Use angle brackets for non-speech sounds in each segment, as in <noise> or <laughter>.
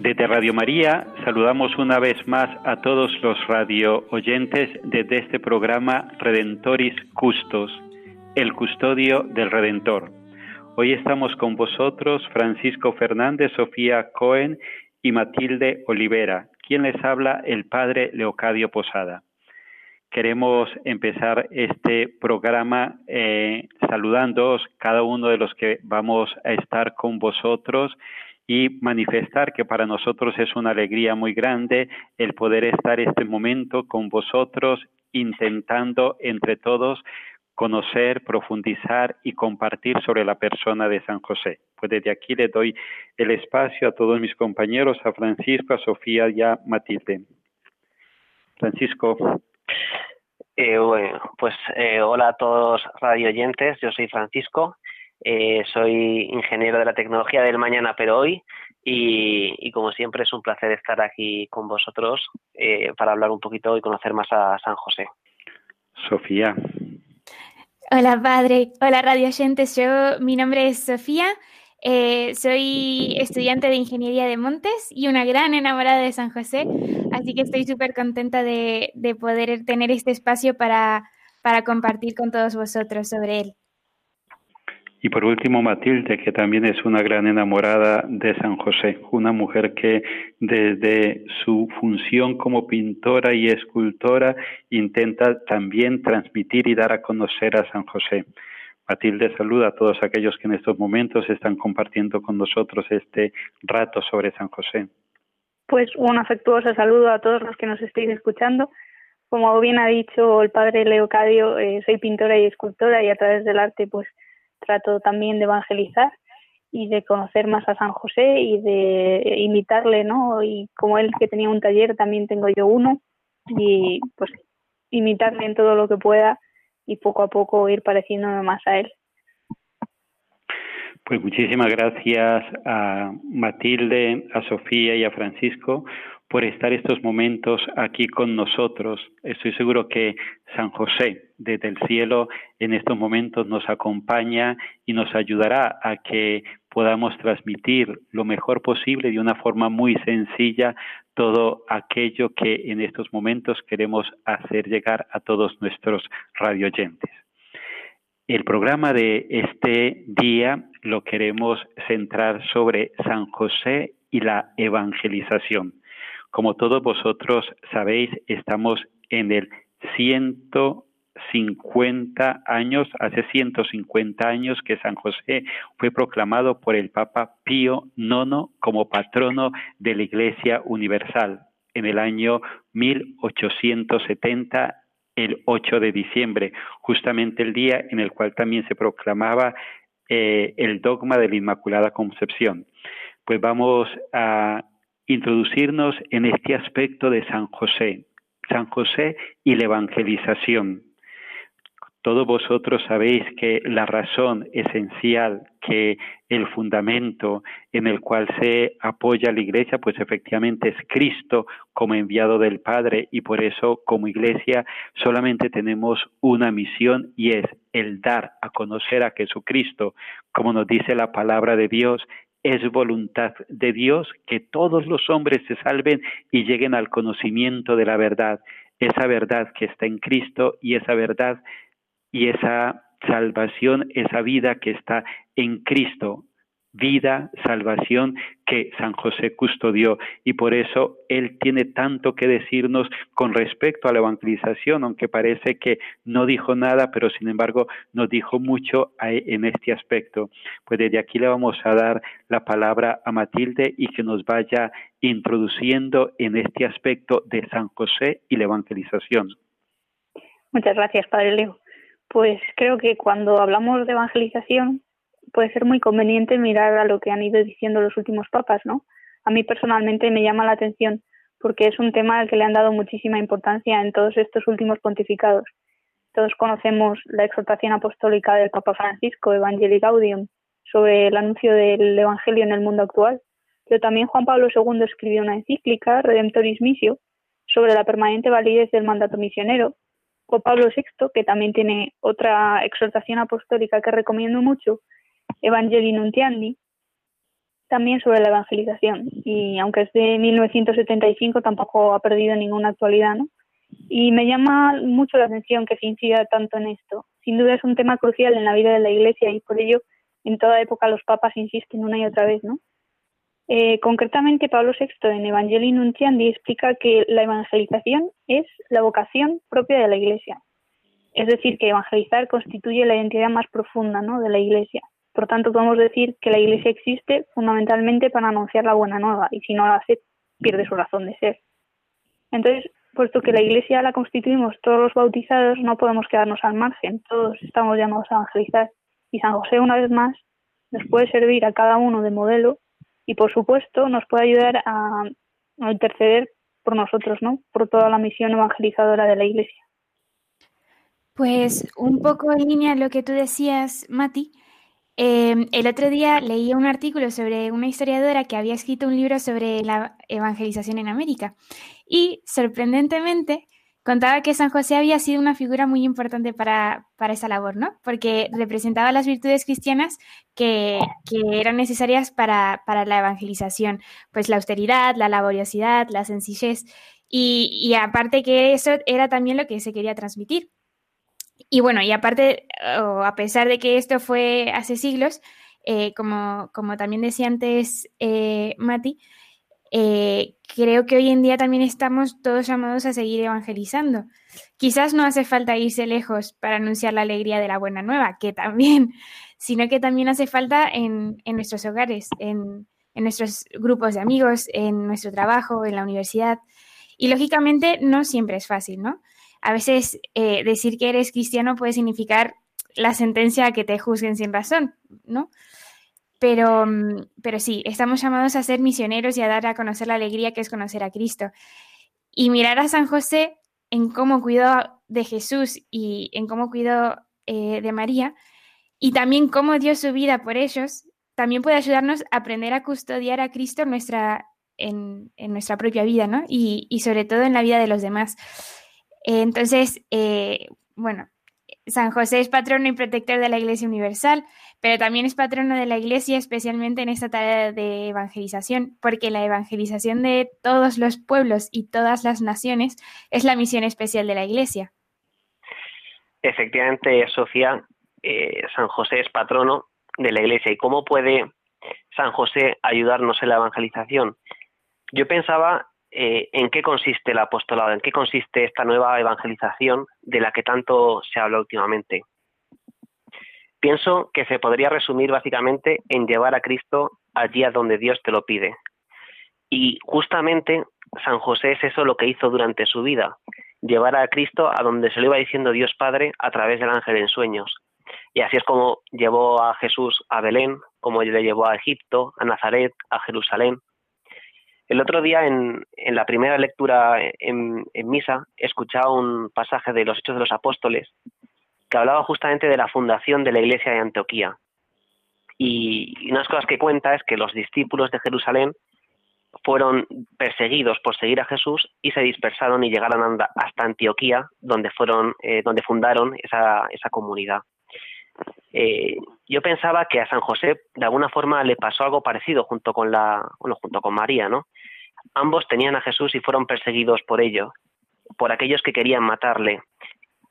Desde Radio María saludamos una vez más a todos los radio oyentes desde este programa Redentoris Custos, el custodio del Redentor. Hoy estamos con vosotros Francisco Fernández, Sofía Cohen y Matilde Olivera, quien les habla el Padre Leocadio Posada. Queremos empezar este programa eh, saludándoos cada uno de los que vamos a estar con vosotros y manifestar que para nosotros es una alegría muy grande el poder estar este momento con vosotros intentando entre todos conocer, profundizar y compartir sobre la persona de San José. Pues desde aquí le doy el espacio a todos mis compañeros, a Francisco, a Sofía y a Matilde. Francisco. Eh, bueno, pues eh, hola a todos radio oyentes, yo soy Francisco, eh, soy ingeniero de la tecnología del mañana pero hoy y, y como siempre es un placer estar aquí con vosotros eh, para hablar un poquito y conocer más a San José. Sofía. Hola padre, hola radio oyentes, yo mi nombre es Sofía, eh, soy estudiante de Ingeniería de Montes y una gran enamorada de San José, así que estoy súper contenta de, de, poder tener este espacio para, para compartir con todos vosotros sobre él. Y por último, Matilde, que también es una gran enamorada de San José, una mujer que desde su función como pintora y escultora intenta también transmitir y dar a conocer a San José. Matilde saluda a todos aquellos que en estos momentos están compartiendo con nosotros este rato sobre San José. Pues un afectuoso saludo a todos los que nos estéis escuchando. Como bien ha dicho el padre Leocadio, eh, soy pintora y escultora y a través del arte pues trato también de evangelizar y de conocer más a San José y de imitarle, ¿no? Y como él que tenía un taller, también tengo yo uno y pues imitarle en todo lo que pueda y poco a poco ir pareciéndome más a él. Pues muchísimas gracias a Matilde, a Sofía y a Francisco por estar estos momentos aquí con nosotros. Estoy seguro que San José desde el cielo en estos momentos nos acompaña y nos ayudará a que podamos transmitir lo mejor posible de una forma muy sencilla todo aquello que en estos momentos queremos hacer llegar a todos nuestros radioyentes. El programa de este día lo queremos centrar sobre San José y la evangelización. Como todos vosotros sabéis, estamos en el 150 años, hace 150 años que San José fue proclamado por el Papa Pío IX como patrono de la Iglesia Universal en el año 1870 el 8 de diciembre, justamente el día en el cual también se proclamaba eh, el dogma de la Inmaculada Concepción. Pues vamos a introducirnos en este aspecto de San José, San José y la evangelización. Todos vosotros sabéis que la razón esencial, que el fundamento en el cual se apoya la Iglesia, pues efectivamente es Cristo como enviado del Padre y por eso como Iglesia solamente tenemos una misión y es el dar a conocer a Jesucristo, como nos dice la palabra de Dios, es voluntad de Dios que todos los hombres se salven y lleguen al conocimiento de la verdad, esa verdad que está en Cristo y esa verdad y esa salvación, esa vida que está en Cristo, vida, salvación que San José custodió. Y por eso Él tiene tanto que decirnos con respecto a la evangelización, aunque parece que no dijo nada, pero sin embargo nos dijo mucho en este aspecto. Pues desde aquí le vamos a dar la palabra a Matilde y que nos vaya introduciendo en este aspecto de San José y la evangelización. Muchas gracias, Padre Leo. Pues creo que cuando hablamos de evangelización puede ser muy conveniente mirar a lo que han ido diciendo los últimos papas, ¿no? A mí personalmente me llama la atención porque es un tema al que le han dado muchísima importancia en todos estos últimos pontificados. Todos conocemos la exhortación apostólica del Papa Francisco, Evangelii Gaudium, sobre el anuncio del Evangelio en el mundo actual, pero también Juan Pablo II escribió una encíclica, Redemptoris Missio, sobre la permanente validez del mandato misionero, Pablo VI, que también tiene otra exhortación apostólica que recomiendo mucho, Evangelii Nuntiandi, también sobre la evangelización. Y aunque es de 1975, tampoco ha perdido ninguna actualidad, ¿no? Y me llama mucho la atención que se incida tanto en esto. Sin duda es un tema crucial en la vida de la Iglesia y por ello en toda época los papas insisten una y otra vez, ¿no? Eh, concretamente, Pablo VI en Evangelii Nunciandi explica que la evangelización es la vocación propia de la Iglesia. Es decir, que evangelizar constituye la identidad más profunda ¿no? de la Iglesia. Por tanto, podemos decir que la Iglesia existe fundamentalmente para anunciar la buena nueva y si no la hace, pierde su razón de ser. Entonces, puesto que la Iglesia la constituimos todos los bautizados, no podemos quedarnos al margen. Todos estamos llamados a evangelizar. Y San José, una vez más, nos puede servir a cada uno de modelo y por supuesto nos puede ayudar a, interceder por nosotros, ¿no? Por toda la misión evangelizadora de la Iglesia. Pues un poco en línea lo que tú decías, Mati. Em, el otro día leí un artículo sobre una historiadora que había escrito un libro sobre la evangelización en América y sorprendentemente contaba que San José había sido una figura muy importante para, esa labor, ¿no? Porque representaba las virtudes cristianas que, eran necesarias para, la evangelización, pues la austeridad, la laboriosidad, la sencillez, y, aparte que eso era también lo que se quería transmitir. Y bueno, y aparte, a pesar de que esto fue hace siglos, eh, como, como, también decía antes eh, Mati, eh, creo que hoy en día también estamos todos llamados a seguir evangelizando. Quizás no hace falta irse lejos para anunciar la alegría de la buena nueva, que también, <laughs> sino que también hace falta en, nuestros hogares, en, nuestros grupos de amigos, en nuestro trabajo, en la universidad. Y lógicamente no siempre es fácil, ¿no? A veces eh, decir que eres cristiano puede significar la sentencia que te juzguen sin razón, ¿no? Pero, mm, pero sí, estamos llamados a ser misioneros y a dar a conocer la alegría que es conocer a Cristo. Y mirar a San José en cómo cuidó de Jesús y en cómo cuidó eh, de María, y también cómo dio su vida por ellos, también puede ayudarnos a aprender a custodiar a Cristo en nuestra, en, nuestra propia vida, ¿no? Y, sobre todo en la vida de los demás. Entonces, eh, bueno, San José es patrono y protector de la Iglesia Universal, pero también es patrono de la Iglesia, especialmente en esta tarea de evangelización, porque la evangelización de todos los pueblos y todas las naciones es la misión especial de la Iglesia. Efectivamente, Sofía, eh, San José es patrono de la Iglesia. ¿Y cómo puede San José ayudarnos en la evangelización? Yo pensaba eh, en qué consiste el apostolado, en qué consiste esta nueva evangelización de la que tanto se habla últimamente. Pienso que se podría resumir básicamente en llevar a Cristo allí a donde Dios te lo pide. Y justamente San José es eso lo que hizo durante su vida, llevar a Cristo a donde se lo iba diciendo Dios Padre a través del ángel en sueños. Y así es como llevó a Jesús a Belén, como le llevó a Egipto, a Nazaret, a Jerusalén. El otro día, en, la primera lectura en, misa, escuchaba un pasaje de los Hechos de los Apóstoles que hablaba justamente de la fundación de la iglesia de Antioquía. Y, y unas cosas que cuenta es que los discípulos de Jerusalén fueron perseguidos por seguir a Jesús y se dispersaron y llegaron hasta Antioquía, donde fueron, eh, donde fundaron esa, comunidad. Eh, yo pensaba que a San José de alguna forma le pasó algo parecido junto con la, bueno, junto con María, ¿no? Ambos tenían a Jesús y fueron perseguidos por ello, por aquellos que querían matarle.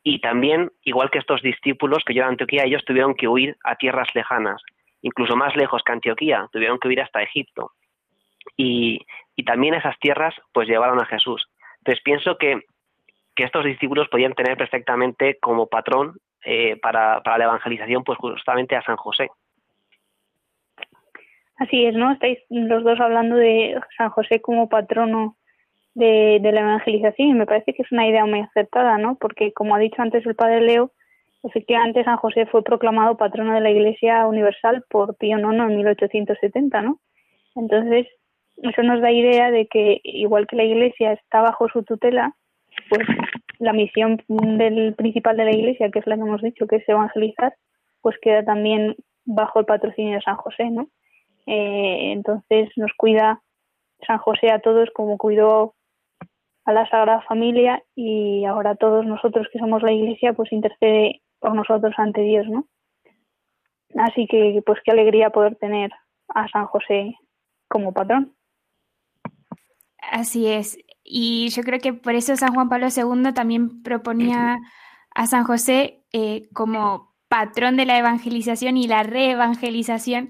Y también, igual que estos discípulos que llevan a Antioquía, ellos tuvieron que huir a tierras lejanas, incluso más lejos que Antioquía, tuvieron que huir hasta Egipto y, también esas tierras pues llevaron a Jesús. Entonces pienso que, estos discípulos podían tener perfectamente como patrón eh, para, para la evangelización pues justamente a San José. Así es, ¿no? Estáis los dos hablando de San José como patrono de, la evangelización y me parece que es una idea muy acertada, ¿no? Porque como ha dicho antes el padre Leo, efectivamente San José fue proclamado patrono de la Iglesia Universal por Pío IX en 1870, ¿no? Entonces, eso nos da idea de que igual que la Iglesia está bajo su tutela, pues la misión del principal de la Iglesia, que es la que hemos dicho, que es evangelizar, pues queda también bajo el patrocinio de San José, ¿no? Eh, entonces nos cuida San José a todos como cuidó a la Sagrada Familia y ahora todos nosotros que somos la Iglesia, pues intercede por nosotros ante Dios, ¿no? Así que pues qué alegría poder tener a San José como patrón. Así es. Y yo creo que por eso San Juan Pablo II también proponía a San José eh, como patrón de la evangelización y la reevangelización,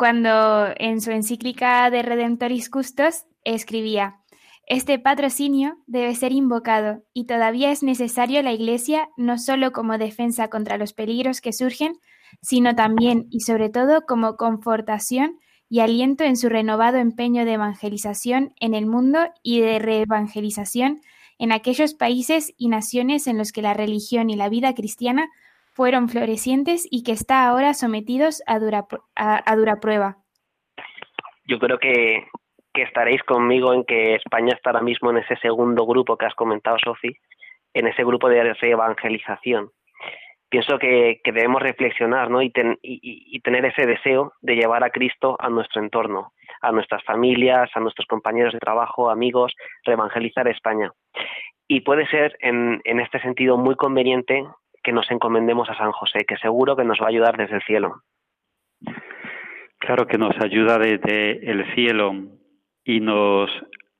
cuando en su encíclica de Redemptoris Custos escribía, este patrocinio debe ser invocado y todavía es necesario la Iglesia no solo como defensa contra los peligros que surgen, sino también y sobre todo como confortación y aliento en su renovado empeño de evangelización en el mundo y de reevangelización en aquellos países y naciones en los que la religión y la vida cristiana fueron florecientes y que está ahora sometidos a dura, a, dura prueba. Yo creo que, estaréis conmigo en que España está ahora mismo en ese segundo grupo que has comentado, Sofi, en ese grupo de reevangelización pienso que, debemos reflexionar ¿no? y, y, tener ese deseo de llevar a Cristo a nuestro entorno, a nuestras familias, a nuestros compañeros de trabajo, amigos, reevangelizar España. Y puede ser en, en este sentido muy conveniente que nos encomendemos a San José, que seguro que nos va a ayudar desde el cielo. Claro que nos ayuda desde el cielo y nos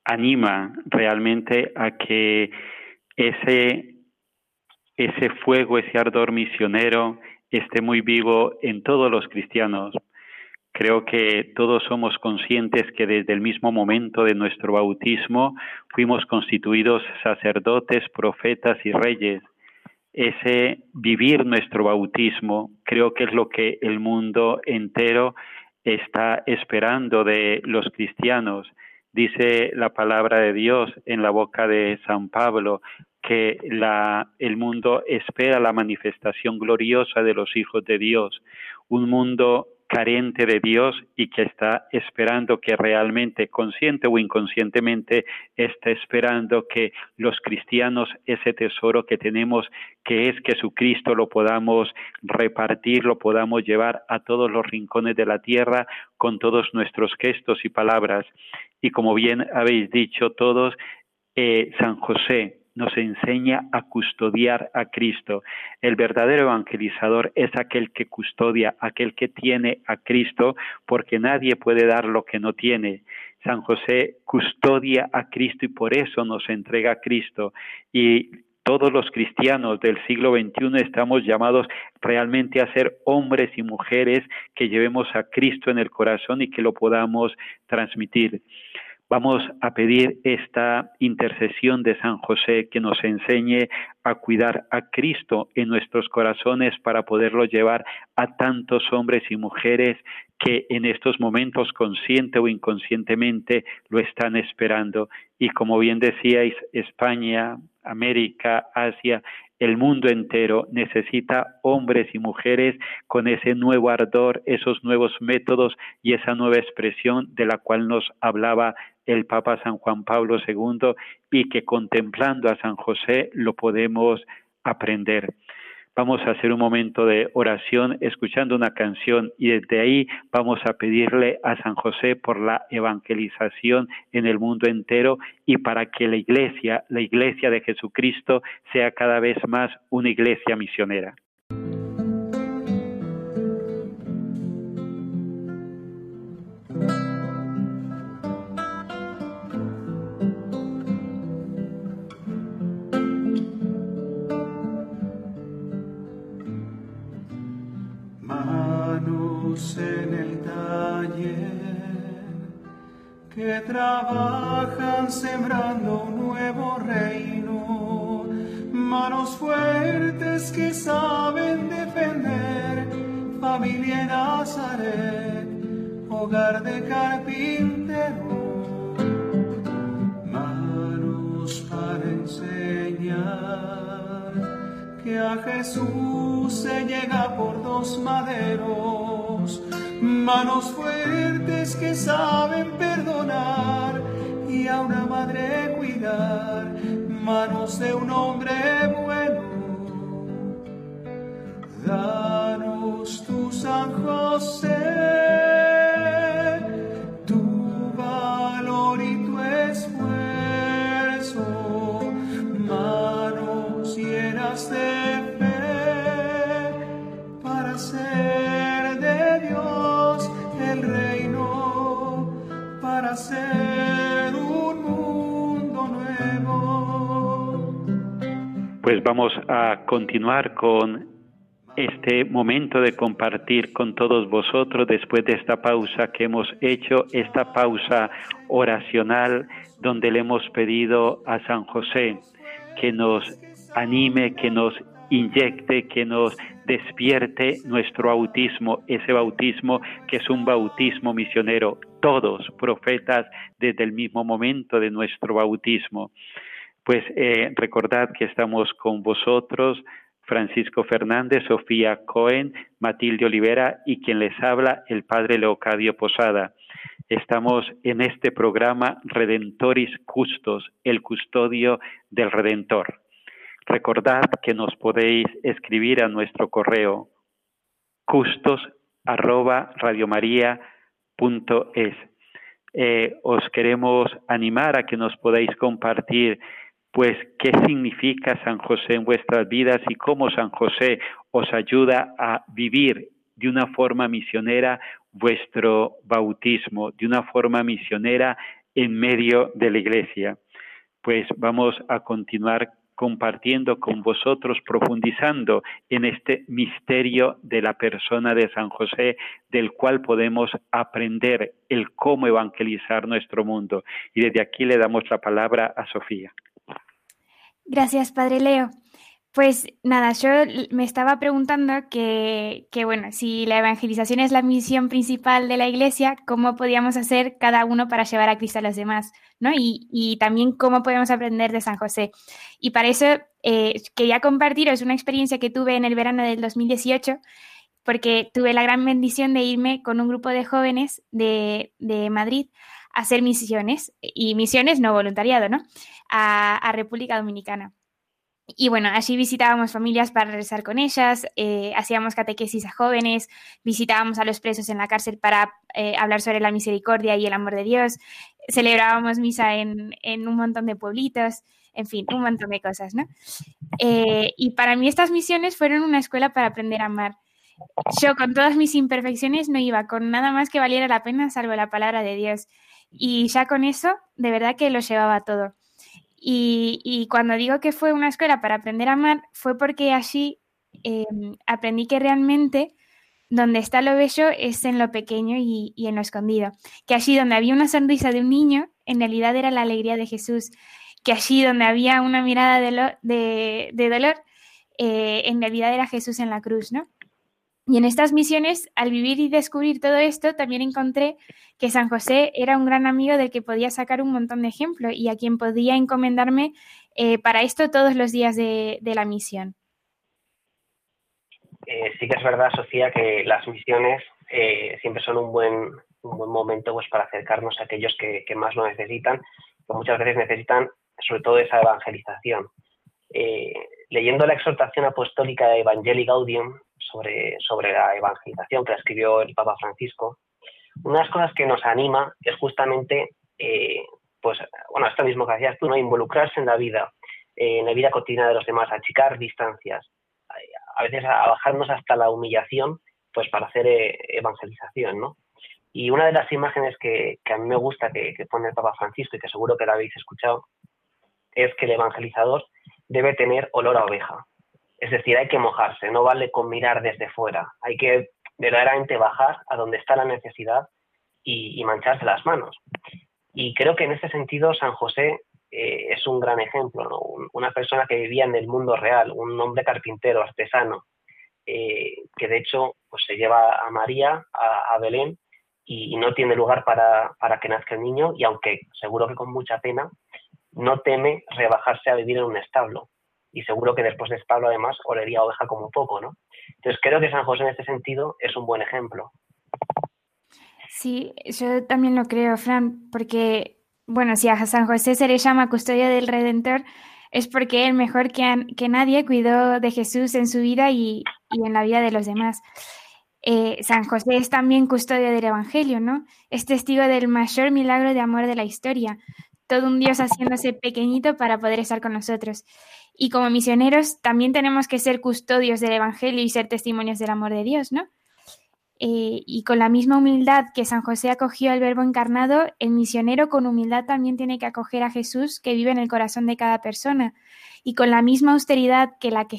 anima realmente a que ese ese fuego, ese ardor misionero esté muy vivo en todos los cristianos. Creo que todos somos conscientes que desde el mismo momento de nuestro bautismo fuimos constituidos sacerdotes, profetas y reyes. Ese vivir nuestro bautismo creo que es lo que el mundo entero está esperando de los cristianos. Dice la palabra de Dios en la boca de San Pablo, que la, el mundo espera la manifestación gloriosa de los hijos de Dios, un mundo carente de Dios y que está esperando que realmente, consciente o inconscientemente, está esperando que los cristianos ese tesoro que tenemos, que es Jesucristo, lo podamos repartir, lo podamos llevar a todos los rincones de la tierra con todos nuestros gestos y palabras. Y como bien habéis dicho todos, eh, San José, nos enseña a custodiar a Cristo. El verdadero evangelizador es aquel que custodia, aquel que tiene a Cristo, porque nadie puede dar lo que no tiene. San José custodia a Cristo y por eso nos entrega a Cristo. Y todos los cristianos del siglo XXI estamos llamados realmente a ser hombres y mujeres que llevemos a Cristo en el corazón y que lo podamos transmitir. Vamos a pedir esta intercesión de San José que nos enseñe a cuidar a Cristo en nuestros corazones para poderlo llevar a tantos hombres y mujeres que en estos momentos consciente o inconscientemente lo están esperando. Y como bien decíais, España, América, Asia, el mundo entero necesita hombres y mujeres con ese nuevo ardor, esos nuevos métodos y esa nueva expresión de la cual nos hablaba el Papa San Juan Pablo II y que contemplando a San José lo podemos aprender. Vamos a hacer un momento de oración escuchando una canción y desde ahí vamos a pedirle a San José por la evangelización en el mundo entero y para que la iglesia, la iglesia de Jesucristo, sea cada vez más una iglesia misionera. Trabajan sembrando un nuevo reino, manos fuertes que saben defender, familia en Nazaret, hogar de carpintero, manos para enseñar que a Jesús se llega por dos maderos manos fuertes que saben perdonar y a una madre cuidar, manos de un hombre bueno. Danos tu San José. Pues vamos a continuar con este momento de compartir con todos vosotros después de esta pausa que hemos hecho, esta pausa oracional donde le hemos pedido a San José que nos anime, que nos inyecte, que nos despierte nuestro bautismo, ese bautismo que es un bautismo misionero, todos profetas desde el mismo momento de nuestro bautismo. Pues eh, recordad que estamos con vosotros, Francisco Fernández, Sofía Cohen, Matilde Olivera y quien les habla, el Padre Leocadio Posada. Estamos en este programa Redentoris Custos, el custodio del Redentor. Recordad que nos podéis escribir a nuestro correo custos eh, os queremos animar a que nos podáis compartir pues qué significa San José en vuestras vidas y cómo San José os ayuda a vivir de una forma misionera vuestro bautismo, de una forma misionera en medio de la iglesia. Pues vamos a continuar compartiendo con vosotros, profundizando en este misterio de la persona de San José, del cual podemos aprender el cómo evangelizar nuestro mundo. Y desde aquí le damos la palabra a Sofía. Gracias, Padre Leo. Pues nada, yo me estaba preguntando que, bueno, si la evangelización es la misión principal de la Iglesia, ¿cómo podíamos hacer cada uno para llevar a Cristo a los demás? ¿no? Y, y también cómo podemos aprender de San José. Y para eso eh, quería compartiros una experiencia que tuve en el verano del 2018, porque tuve la gran bendición de irme con un grupo de jóvenes de, Madrid hacer misiones, y misiones no voluntariado, ¿no? A, República Dominicana. Y bueno, allí visitábamos familias para rezar con ellas, eh, hacíamos catequesis a jóvenes, visitábamos a los presos en la cárcel para eh, hablar sobre la misericordia y el amor de Dios, celebrábamos misa en, en, un montón de pueblitos, en fin, un montón de cosas, ¿no? Eh, y para mí estas misiones fueron una escuela para aprender a amar. Yo con todas mis imperfecciones no iba con nada más que valiera la pena salvo la palabra de Dios. Y ya con eso, de verdad que lo llevaba todo. Y, cuando digo que fue una escuela para aprender a amar, fue porque allí em, aprendí que realmente donde está lo bello es en lo pequeño y, en lo escondido. Que allí donde había una sonrisa de un niño, en realidad era la alegría de Jesús. Que allí donde había una mirada de, dolor, eh, en realidad era Jesús en la cruz, ¿no? Y en estas misiones, al vivir y descubrir todo esto, también encontré que San José era un gran amigo del que podía sacar un montón de ejemplos y a quien podía encomendarme eh, para esto todos los días de, la misión. Eh, sí que es verdad, Sofía, que las misiones eh, siempre son un buen, un buen momento pues, para acercarnos a aquellos que, más lo necesitan, que muchas veces necesitan sobre todo esa evangelización. leyendo la exhortación apostólica de Evangelii Gaudium sobre, sobre la evangelización que escribió el Papa Francisco, una de las cosas que nos anima es justamente, eh, pues, bueno, esto mismo que hacías tú, ¿no? Involucrarse en la vida, eh, en la vida cotidiana de los demás, achicar distancias, a veces a bajarnos hasta la humillación, pues para hacer eh, evangelización, ¿no? Y una de las imágenes que, a mí me gusta que, que, pone el Papa Francisco y que seguro que la habéis escuchado, es que el evangelizador debe tener olor a oveja. Es decir, hay que mojarse, no vale con mirar desde fuera, hay que verdaderamente bajar a donde está la necesidad y, mancharse las manos. Y creo que en ese sentido San José eh, es un gran ejemplo, una persona que vivía en el mundo real, un hombre carpintero, artesano, eh, que de hecho pues, se lleva a María a, Belén y, no tiene lugar para, para, que nazca el niño y aunque seguro que con mucha pena, no teme rebajarse a vivir en un establo. Y seguro que después de establo además olería oveja como poco, ¿no? Entonces creo que San José en este sentido es un buen ejemplo. Sí, yo también lo creo, Fran, porque, bueno, si a San José se le llama custodia del Redentor, es porque él mejor que, que nadie cuidó de Jesús en su vida y, y en la vida de los demás. Eh, San José es también custodia del Evangelio, ¿no? Es testigo del mayor milagro de amor de la historia todo un Dios haciéndose pequeñito para poder estar con nosotros. Y como misioneros también tenemos que ser custodios del Evangelio y ser testimonios del amor de Dios, ¿no? Eh, y con la misma humildad que San José acogió al Verbo encarnado, el misionero con humildad también tiene que acoger a Jesús que vive en el corazón de cada persona. Y con la misma austeridad que la que,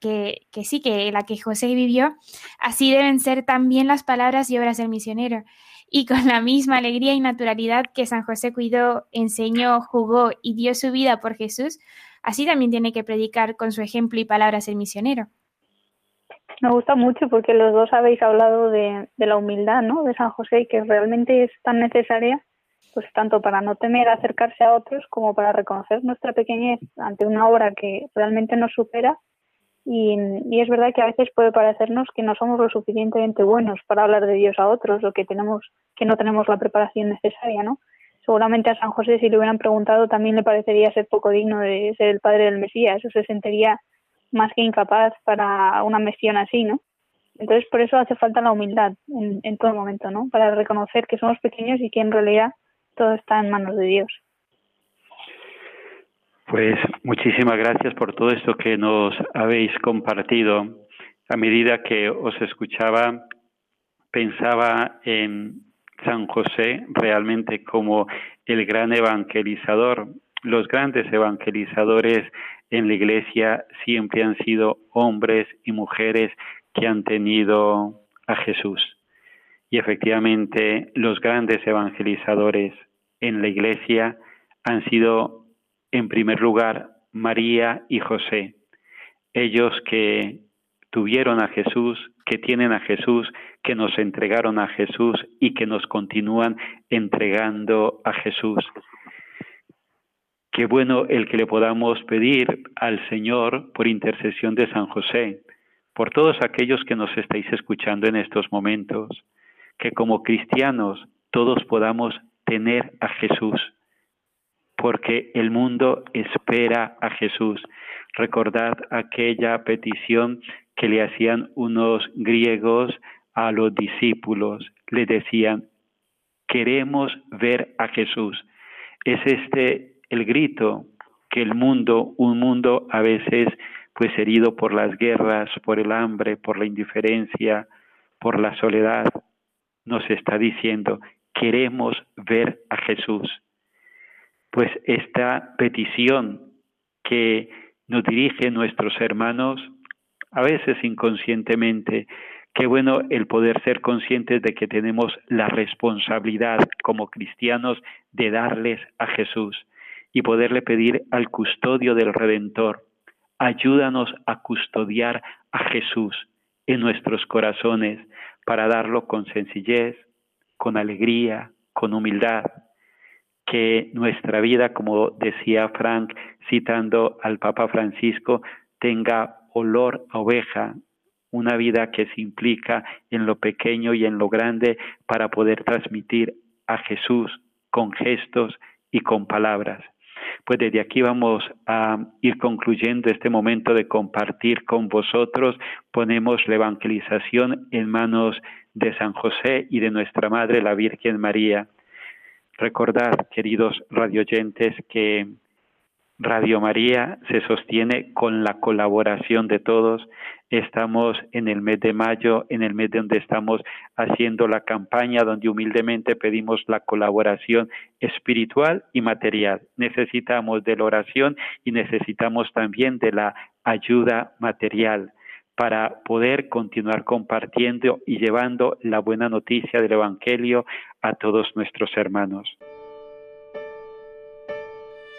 que, que sí, que la que José vivió, así deben ser también las palabras y obras del misionero y con la misma alegría y naturalidad que San José cuidó, enseñó, jugó y dio su vida por Jesús, así también tiene que predicar con su ejemplo y palabras el misionero. Me gusta mucho porque los dos habéis hablado de, la humildad, ¿no? De San José, que realmente es tan necesaria, pues tanto para no temer acercarse a otros como para reconocer nuestra pequeñez ante una obra que realmente nos supera y, es verdad que a veces puede parecernos que no somos lo suficientemente buenos para hablar de Dios a otros o que tenemos que no tenemos la preparación necesaria, ¿no? Seguramente a San José si le hubieran preguntado también le parecería ser poco digno de ser el padre del Mesías, o se sentiría más que incapaz para una misión así, ¿no? Entonces por eso hace falta la humildad en, en todo momento, ¿no? Para reconocer que somos pequeños y que en realidad todo está en manos de Dios. Pues muchísimas gracias por todo esto que nos habéis compartido. A medida que os escuchaba, pensaba en San José realmente como el gran evangelizador. Los grandes evangelizadores en la iglesia siempre han sido hombres y mujeres que han tenido a Jesús. Y efectivamente los grandes evangelizadores en la iglesia han sido en primer lugar, María y José, ellos que tuvieron a Jesús, que tienen a Jesús, que nos entregaron a Jesús y que nos continúan entregando a Jesús. Qué bueno el que le podamos pedir al Señor por intercesión de San José, por todos aquellos que nos estáis escuchando en estos momentos, que como cristianos todos podamos tener a Jesús porque el mundo espera a Jesús. Recordad aquella petición que le hacían unos griegos a los discípulos. Le decían, queremos ver a Jesús. Es este el grito que el mundo, un mundo a veces pues herido por las guerras, por el hambre, por la indiferencia, por la soledad, nos está diciendo, queremos ver a Jesús pues esta petición que nos dirigen nuestros hermanos, a veces inconscientemente, qué bueno el poder ser conscientes de que tenemos la responsabilidad como cristianos de darles a Jesús y poderle pedir al custodio del Redentor, ayúdanos a custodiar a Jesús en nuestros corazones para darlo con sencillez, con alegría, con humildad, que nuestra vida, como decía Frank citando al Papa Francisco, tenga olor a oveja, una vida que se implica en lo pequeño y en lo grande para poder transmitir a Jesús con gestos y con palabras. Pues desde aquí vamos a ir concluyendo este momento de compartir con vosotros. Ponemos la evangelización en manos de San José y de nuestra Madre, la Virgen María. Recordad, queridos radioyentes, que Radio María se sostiene con la colaboración de todos. Estamos en el mes de mayo, en el mes donde estamos haciendo la campaña, donde humildemente pedimos la colaboración espiritual y material. Necesitamos de la oración y necesitamos también de la ayuda material para poder continuar compartiendo y llevando la buena noticia del Evangelio a todos nuestros hermanos.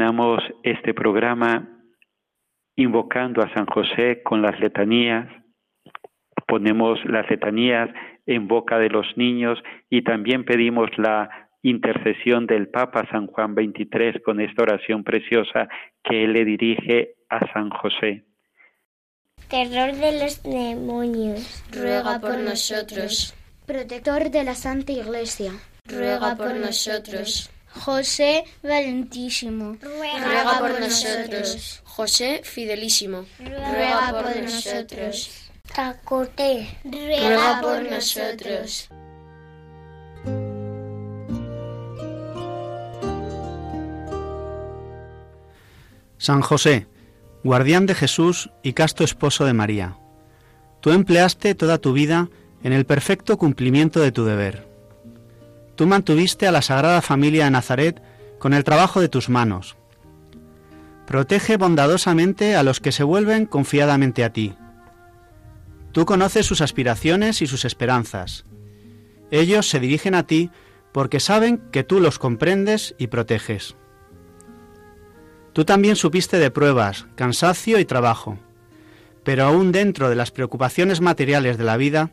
Terminamos este programa invocando a San José con las letanías. Ponemos las letanías en boca de los niños y también pedimos la intercesión del Papa San Juan XXIII con esta oración preciosa que él le dirige a San José. Terror de los demonios, ruega por nosotros. Protector de la Santa Iglesia, ruega por nosotros. José Valentísimo, ruega por nosotros. José Fidelísimo, ruega por nosotros. Tacote, ruega por nosotros. San José, guardián de Jesús y casto esposo de María, tú empleaste toda tu vida en el perfecto cumplimiento de tu deber. Tú mantuviste a la Sagrada Familia de Nazaret con el trabajo de tus manos. Protege bondadosamente a los que se vuelven confiadamente a ti. Tú conoces sus aspiraciones y sus esperanzas. Ellos se dirigen a ti porque saben que tú los comprendes y proteges. Tú también supiste de pruebas, cansancio y trabajo, pero aún dentro de las preocupaciones materiales de la vida,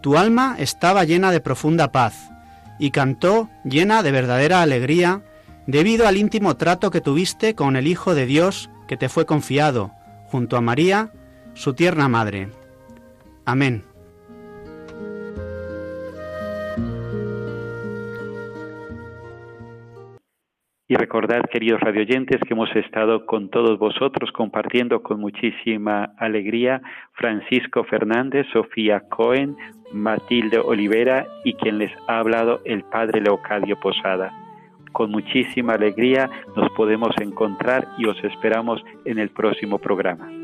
tu alma estaba llena de profunda paz y cantó llena de verdadera alegría debido al íntimo trato que tuviste con el Hijo de Dios que te fue confiado, junto a María, su tierna madre. Amén. Y recordad, queridos radioyentes, que hemos estado con todos vosotros compartiendo con muchísima alegría Francisco Fernández, Sofía Cohen, Matilde Olivera y quien les ha hablado el Padre Leocadio Posada. Con muchísima alegría nos podemos encontrar y os esperamos en el próximo programa.